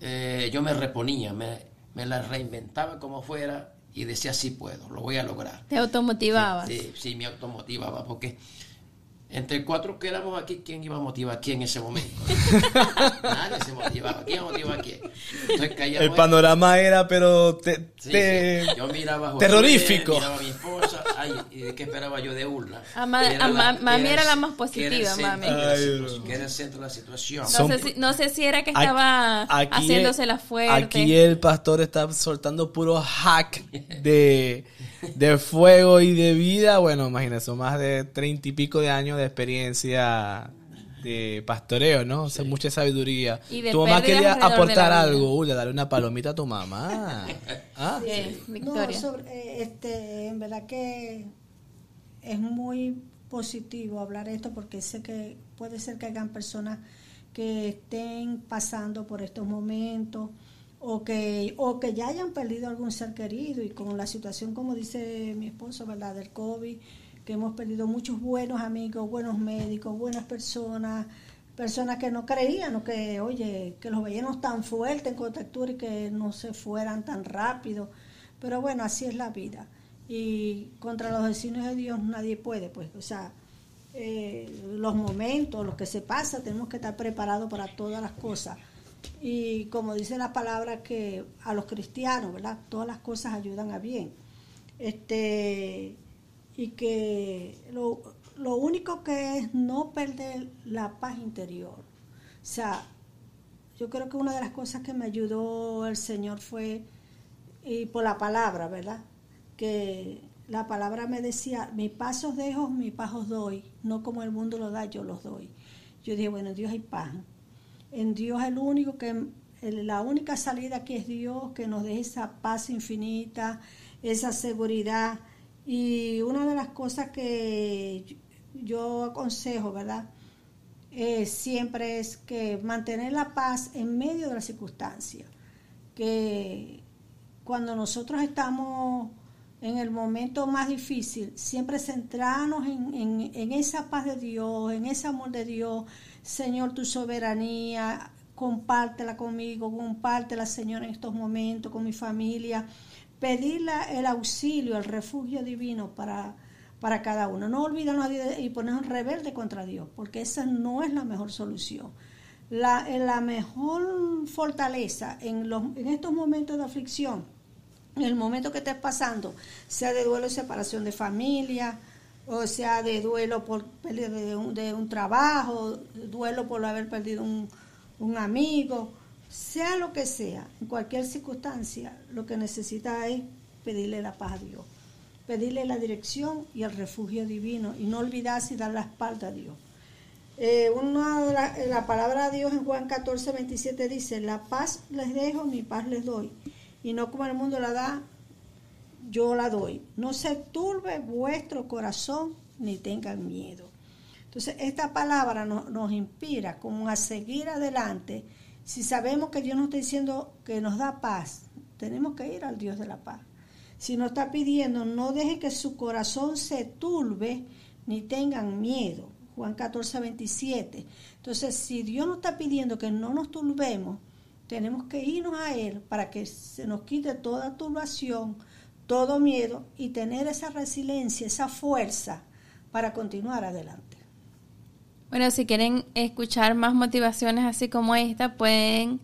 eh, yo me reponía, me, me la reinventaba como fuera y decía, sí puedo, lo voy a lograr. Te automotivabas. Sí, sí, me automotivaba, porque entre cuatro que éramos aquí, ¿quién iba a motivar a quién en ese momento? Nadie se motivaba. ¿Quién motivaba a quién? Entonces El panorama era, pero te, Sí, te- sí. Yo miraba a Josué, terrorífico. miraba a mi esposa, ay, ¿y de qué esperaba yo de Urla? A ma- Que era a ma- que mami era la más que positiva, centro mami. la que era el centro de la situación. No, Son- sé si, no sé si era que estaba aquí haciéndose la fuerte. Aquí el pastor está soltando puro hack de, de fuego y de vida. Bueno, imagínate, son más de treinta y pico de años de experiencia de pastoreo, ¿no? O sea, mucha sabiduría. Y de tu mamá quería aportar algo. Uy, darle una palomita a tu mamá. Ah, Sí, No, Victoria. sobre, eh, este, en verdad que es muy positivo hablar esto porque sé que puede ser que hayan personas que estén pasando por estos momentos o que o que ya hayan perdido algún ser querido y con la situación como dice mi esposo, ¿verdad? del COVID, que hemos perdido muchos buenos amigos, buenos médicos, buenas personas, personas que no creían, que, oye, que los veíamos tan fuertes en contextura y que no se fueran tan rápido. Pero bueno, así es la vida. Y contra los designios de Dios nadie puede, pues, o sea, eh, los momentos, lo que se pasa, tenemos que estar preparados para todas las cosas. Y como dice la palabra que a los cristianos, ¿verdad? Todas las cosas ayudan a bien. Este, y que lo, lo único que es no perder la paz interior. O sea, yo creo que una de las cosas que me ayudó el Señor fue, y por la palabra, ¿verdad? Que la palabra me decía, mi paz os dejo, mi paz os doy, no como el mundo lo da, yo los doy. Yo dije, bueno, en Dios hay paz. En Dios el único que, la única salida que es Dios, que nos dé esa paz infinita, esa seguridad. Y una de las cosas que yo aconsejo, ¿verdad? Eh, siempre es que mantener la paz en medio de las circunstancias. Que cuando nosotros estamos en el momento más difícil, siempre centrarnos en, en, esa paz de Dios, en ese amor de Dios. Señor, tu soberanía, compártela conmigo, compártela, Señor, en estos momentos con mi familia. Pedirle el auxilio, el refugio divino para para cada uno. No olvidarnos y ponernos rebelde contra Dios, porque esa no es la mejor solución. La, la mejor fortaleza en, los, en estos momentos de aflicción, en el momento que estés pasando, sea de duelo y separación de familia, o sea de duelo por pérdida de un, de un trabajo, duelo por haber perdido un, un amigo, sea lo que sea, en cualquier circunstancia, lo que necesita es pedirle la paz a Dios pedirle la dirección y el refugio divino y no olvidarse y dar la espalda a Dios. Eh, una la, la, palabra de Dios en Juan 14, 27 dice, la paz les dejo, mi paz les doy. Y no como el mundo la da, yo la doy. No se turbe vuestro corazón ni tengan miedo. Entonces, esta palabra nos inspira como a seguir adelante. Si sabemos que Dios nos está diciendo que nos da paz, tenemos que ir al Dios de la paz si nos está pidiendo, no deje que su corazón se turbe ni tengan miedo. Juan 14, 27. Entonces, si Dios nos está pidiendo que no nos turbemos, tenemos que irnos a Él para que se nos quite toda turbación, todo miedo y tener esa resiliencia, esa fuerza para continuar adelante. Bueno, si quieren escuchar más motivaciones así como esta, pueden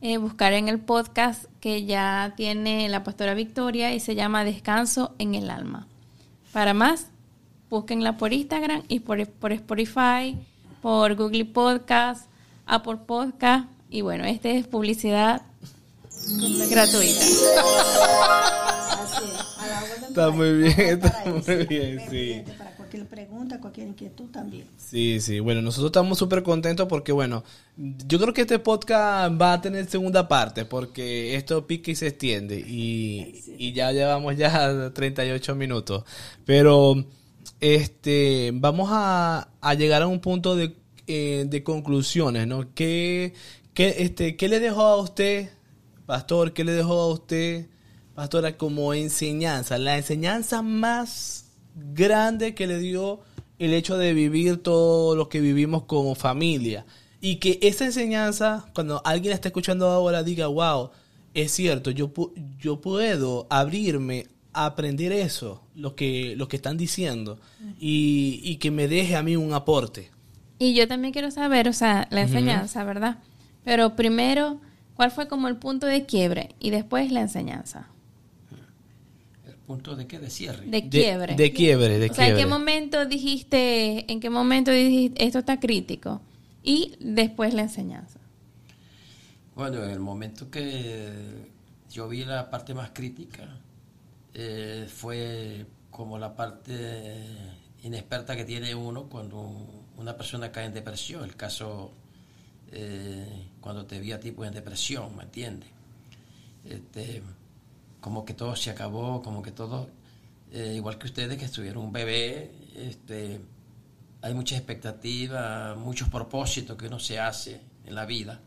eh, buscar en el podcast que ya tiene la pastora Victoria y se llama Descanso en el Alma. Para más, búsquenla por Instagram y por, por Spotify, por Google Podcast, Apple Podcast. Y bueno, esta es publicidad gratuita. Está muy bien, está muy bien, sí cualquier pregunta, cualquier inquietud también. Sí, sí, bueno, nosotros estamos súper contentos porque, bueno, yo creo que este podcast va a tener segunda parte porque esto pica y se extiende y, y ya llevamos ya 38 minutos. Pero, este, vamos a, a llegar a un punto de, eh, de conclusiones, ¿no? ¿Qué, qué, este, ¿Qué le dejó a usted, pastor, qué le dejó a usted, pastora, como enseñanza? La enseñanza más grande que le dio el hecho de vivir todo lo que vivimos como familia. Y que esa enseñanza, cuando alguien la está escuchando ahora, diga, wow, es cierto, yo, yo puedo abrirme a aprender eso, lo que, lo que están diciendo, y, y que me deje a mí un aporte. Y yo también quiero saber, o sea, la enseñanza, ¿verdad? Pero primero, ¿cuál fue como el punto de quiebre? Y después la enseñanza punto de qué de cierre. De quiebre. de, quiebre de o sea en qué momento dijiste en qué momento dijiste esto está crítico y después la enseñanza. Bueno en el momento que yo vi la parte más crítica eh, fue como la parte inexperta que tiene uno cuando una persona cae en depresión. El caso eh, cuando te vi a ti pues en depresión me entiendes este como que todo se acabó, como que todo, eh, igual que ustedes que estuvieron un bebé, este, hay muchas expectativas, muchos propósitos que uno se hace en la vida.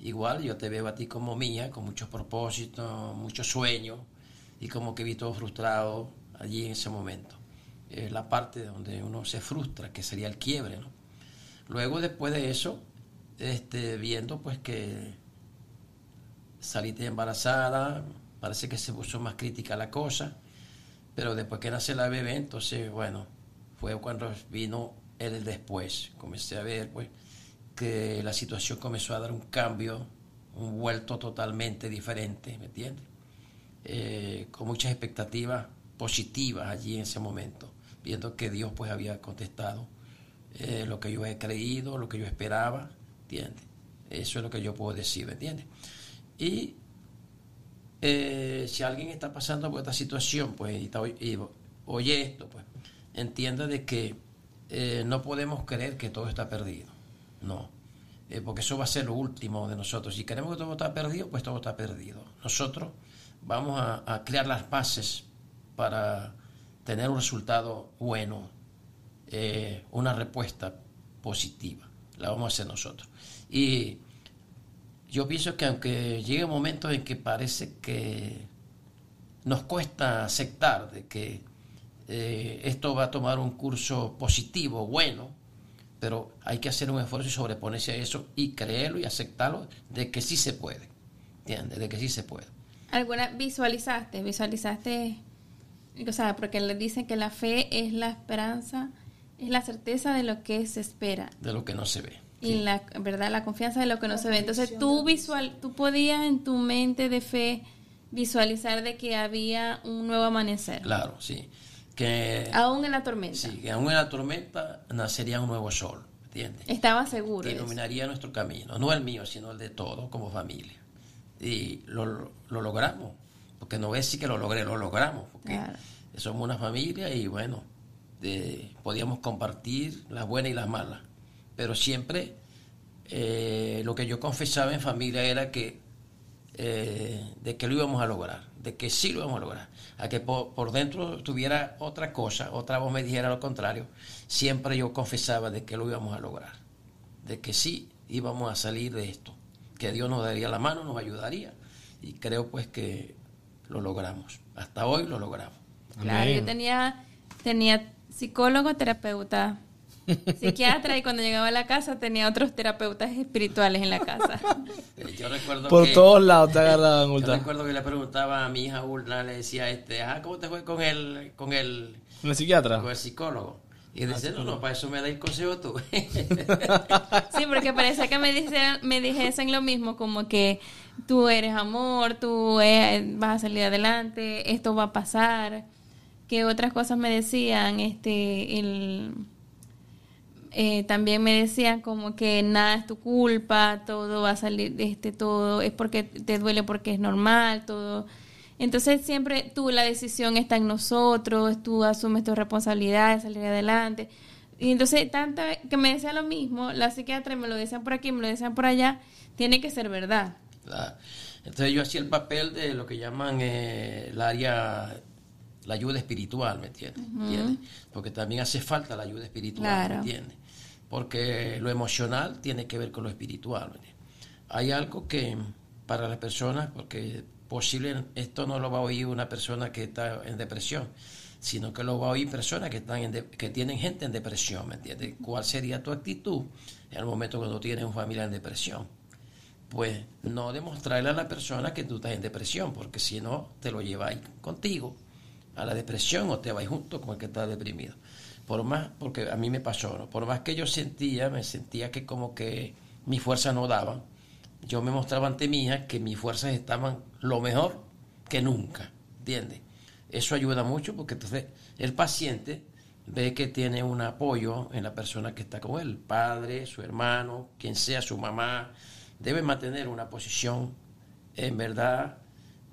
Igual yo te veo a ti como mía, con muchos propósitos, muchos sueños, y como que vi todo frustrado allí en ese momento. Es la parte donde uno se frustra, que sería el quiebre. Luego, después de eso, este, viendo pues que saliste embarazada, parece que se puso más crítica la cosa, pero después que nace la bebé, entonces, bueno, fue cuando vino el después. Comencé a ver pues que la situación comenzó a dar un cambio, un vuelto totalmente diferente, ¿me entiendes? Eh, con muchas expectativas positivas allí en ese momento, viendo que Dios pues había contestado eh, lo que yo he creído, lo que yo esperaba, ¿entiendes? Eso es lo que yo puedo decir, ¿me entiendes? Y eh, si alguien está pasando por esta situación, pues, y, oye esto, pues, entienda de que no podemos creer que todo está perdido, no, porque eso va a ser lo último de nosotros. Si queremos que todo está perdido, pues todo está perdido. Nosotros vamos a, crear las bases para tener un resultado bueno, eh, una respuesta positiva. La vamos a hacer nosotros. Y yo pienso que aunque llegue momentos en que parece que nos cuesta aceptar de que eh, esto va a tomar un curso positivo, bueno, pero hay que hacer un esfuerzo y sobreponerse a eso y creerlo y aceptarlo de que sí se puede, ¿entiendes? De que sí se puede. ¿Alguna visualizaste? ¿Visualizaste? O sea, porque le dicen que la fe es la esperanza, es la certeza de lo que se espera. De lo que no se ve. Y la verdad, la confianza de lo que no se ve. Entonces tú visual, tú podías en tu mente de fe visualizar de que había un nuevo amanecer. Claro, sí. Que, aún en la tormenta. Sí, que aún en la tormenta nacería un nuevo sol, ¿entiendes? Estaba seguro. Que iluminaría nuestro camino, no el mío, sino el de todos como familia y lo, logramos. Porque no es si que lo logré, lo logramos. Porque somos una familia y bueno, podíamos compartir las buenas y las malas. Pero siempre eh, lo que yo confesaba en familia era que eh, de que lo íbamos a lograr, de que sí lo íbamos a lograr. A que por, por, dentro tuviera otra cosa, otra voz me dijera lo contrario, siempre yo confesaba de que lo íbamos a lograr, de que sí íbamos a salir de esto que Dios nos daría la mano, nos ayudaría. Y creo pues que lo logramos. Hasta hoy lo logramos. Claro, yo tenía, tenía psicólogo, terapeuta, psiquiatra y cuando llegaba a la casa tenía otros terapeutas espirituales en la casa. yo recuerdo Por todos lados te agarraban Yo recuerdo que le preguntaba a mi hija Urna, le decía, este, ah, ¿cómo te fue con el, con el, ¿Con el psiquiatra? Con el psicólogo. Y dice, no, no, para eso me el consejo tú. sí, porque parece que me, dicen, me dijesen lo mismo, como que tú eres amor, tú eh, vas a salir adelante, esto va a pasar. Que otras cosas me decían, este, el, eh, también me decían como que nada es tu culpa, todo va a salir, este, todo es porque te duele porque es normal, todo entonces siempre tú, la decisión está en nosotros, tú asumes tu responsabilidad de salir adelante. Y entonces, tanto que me decía lo mismo, la psiquiatra me lo decían por aquí, me lo decían por allá, tiene que ser verdad. Entonces yo hacía el papel de lo que llaman eh, el área, la ayuda espiritual, ¿me entiendes? Porque también hace falta la ayuda espiritual, ¿me entiendes? Porque lo emocional tiene que ver con lo espiritual. ¿me Hay algo que para las personas, porque posible esto no lo va a oír una persona que está en depresión, sino que lo va a oír personas que están que tienen gente en depresión. ¿Cuál sería tu actitud en el momento cuando tienes un familia en depresión? Pues no demostrarle a la persona que tú estás en depresión, porque si no te lo lleváis contigo a la depresión o te vais junto con el que está deprimido. Por más, porque a mí me pasó, por más que yo sentía, me sentía que como que mis fuerzas no daban, yo me mostraba ante mí que mis fuerzas estaban lo mejor que nunca, ¿entiendes? Eso ayuda mucho porque entonces el paciente ve que tiene un apoyo en la persona que está con él, padre, su hermano, quien sea, su mamá, debe mantener una posición en verdad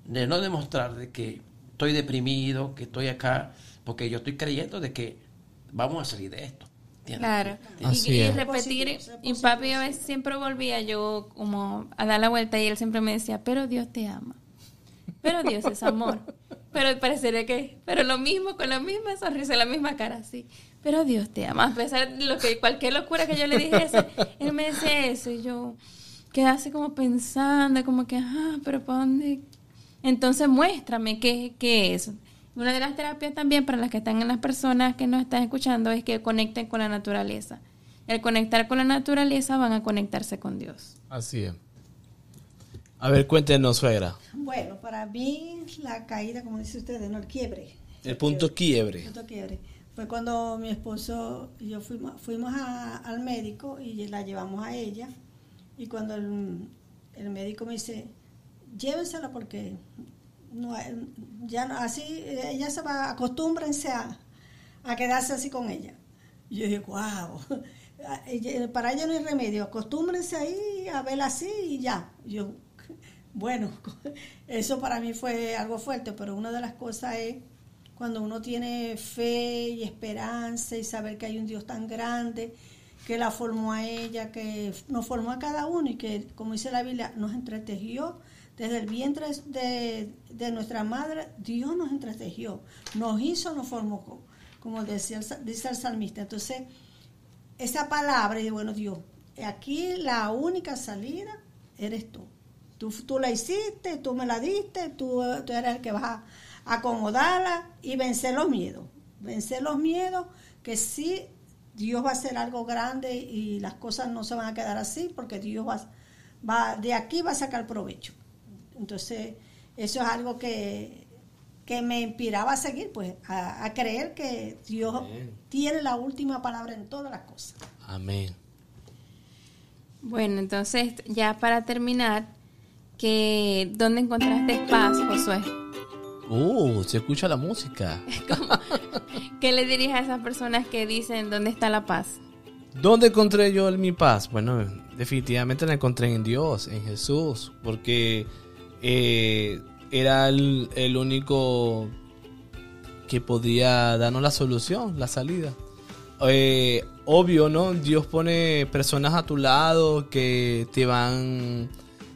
de no demostrar de que estoy deprimido, que estoy acá, porque yo estoy creyendo de que vamos a salir de esto. Claro. y, repetir, y papi a veces siempre volvía yo como a dar la vuelta y él siempre me decía, pero Dios te ama. Pero Dios es amor. Pero parecería que, pero lo mismo, con la misma sonrisa, la misma cara, así. Pero Dios te ama. A pesar de lo que, cualquier locura que yo le dijese, él me decía eso y yo quedase como pensando, como que, ah, pero ¿para dónde? Entonces muéstrame qué, qué es. Una de las terapias también para las que están en las personas que nos están escuchando es que conecten con la naturaleza, al conectar con la naturaleza van a conectarse con Dios. Así es. A ver, cuéntenos, suegra. Bueno, para mí la caída, como dice usted, no el quiebre. El punto quiebre. El punto quiebre. Fue cuando mi esposo y yo fuimos, fuimos a- al médico y la llevamos a ella. Y cuando el, el médico me dice, llévensela porque no, ya no, así, ella se va, acostúmbrense a, a quedarse así con ella. Y yo dije, wow, para ella no hay remedio, acostúmbrense ahí a verla así y ya. Yo, bueno, eso para mí fue algo fuerte, pero una de las cosas es cuando uno tiene fe y esperanza y saber que hay un Dios tan grande que la formó a ella, que nos formó a cada uno y que, como dice la Biblia, nos entretejió desde el vientre de, de nuestra madre, Dios nos entretejió, nos hizo, nos formó, co- como decía, el dice el salmista. Entonces, esa palabra, y bueno, Dios, aquí la única salida eres tú. Tú, tú la hiciste, tú me la diste, tú, tú eres el que vas a acomodarla y vencer los miedos. Vencer los miedos, que sí, Dios va a hacer algo grande y las cosas no se van a quedar así, porque Dios va, va de aquí va a sacar provecho. Entonces, eso es algo que, que me inspiraba a seguir, pues, a, a creer que Dios Amén. tiene la última palabra en todas las cosas. Amén. Bueno, entonces ya para terminar, que ¿dónde encontraste paz, Josué? Uh, se escucha la música. ¿Qué le dirías a esas personas que dicen dónde está la paz? ¿Dónde encontré yo mi paz? Bueno, definitivamente la encontré en Dios, en Jesús, porque eh, era el, el único que podía darnos la solución, la salida. Eh, obvio, ¿no? Dios pone personas a tu lado que te van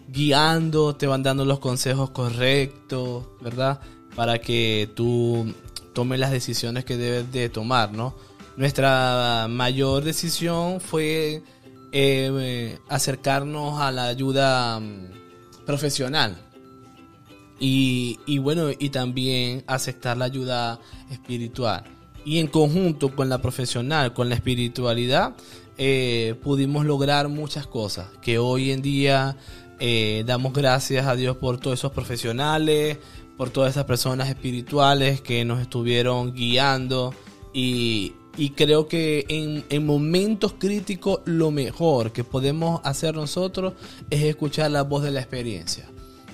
guiando, te van dando los consejos correctos, ¿verdad? Para que tú tomes las decisiones que debes de tomar, ¿no? Nuestra mayor decisión fue eh, acercarnos a la ayuda mm, profesional. Y, bueno, y también aceptar la ayuda espiritual. Y en conjunto con la profesional, con la espiritualidad, eh, pudimos lograr muchas cosas. Que hoy en día eh, damos gracias a Dios por todos esos profesionales, por todas esas personas espirituales que nos estuvieron guiando. Y, y creo que en, en momentos críticos lo mejor que podemos hacer nosotros es escuchar la voz de la experiencia.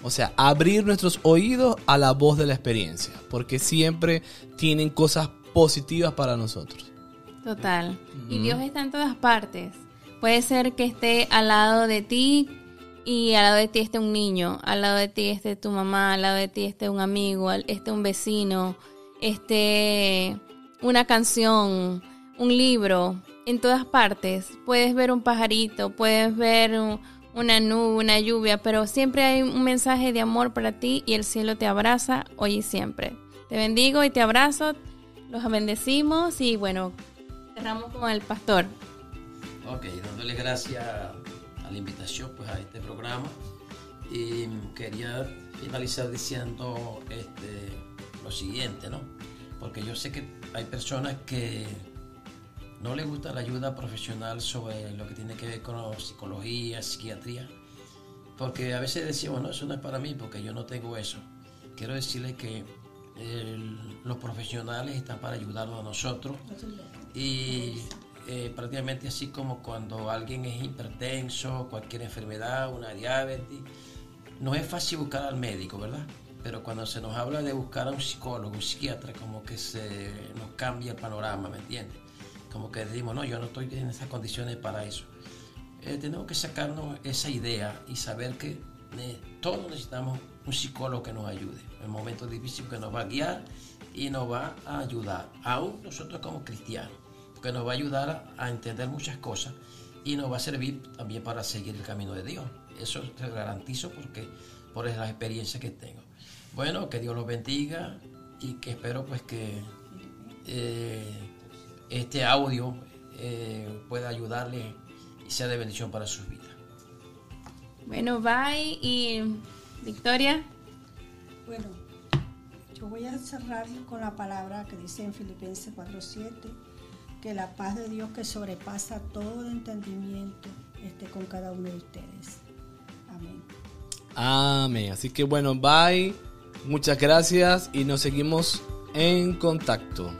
O sea, abrir nuestros oídos a la voz de la experiencia, porque siempre tienen cosas positivas para nosotros. Total. Y Dios está en todas partes. Puede ser que esté al lado de ti y al lado de ti esté un niño, al lado de ti esté tu mamá, al lado de ti esté un amigo, esté un vecino, esté una canción, un libro, en todas partes. Puedes ver un pajarito, puedes ver un- una nube, una lluvia, pero siempre hay un mensaje de amor para ti y el cielo te abraza hoy y siempre. Te bendigo y te abrazo, los bendecimos y bueno, cerramos con el pastor. Ok, dándole gracias a la invitación pues, a este programa. Y quería finalizar diciendo este, lo siguiente, ¿no? Porque yo sé que hay personas que no les gusta la ayuda profesional sobre lo que tiene que ver con psicología, psiquiatría. Porque a veces decimos, no, eso no es para mí porque yo no tengo eso. Quiero decirles que los profesionales están para ayudarnos a nosotros y eh, prácticamente así como cuando alguien es hipertenso, cualquier enfermedad, una diabetes, no es fácil buscar al médico, ¿verdad? Pero cuando se nos habla de buscar a un psicólogo, un psiquiatra, como que se nos cambia el panorama, ¿me entiendes? Como que decimos, no, yo no estoy en esas condiciones para eso. Eh, tenemos que sacarnos esa idea y saber que eh, todos necesitamos un psicólogo que nos ayude en momentos difíciles, que nos va a guiar y nos va a ayudar, aún nosotros como cristianos, que nos va a ayudar a, entender muchas cosas y nos va a servir también para seguir el camino de Dios. Eso te garantizo porque por las experiencias que tengo. Bueno, que Dios los bendiga y que espero pues que eh, este audio eh, pueda ayudarle y sea de bendición para sus vidas. Bueno, bye y Victoria. Bueno, yo voy a cerrar con la palabra que dice en Filipenses 4:7, que la paz de Dios que sobrepasa todo entendimiento esté con cada uno de ustedes. Amén. Amén. Así que bueno, bye. Muchas gracias y nos seguimos en contacto.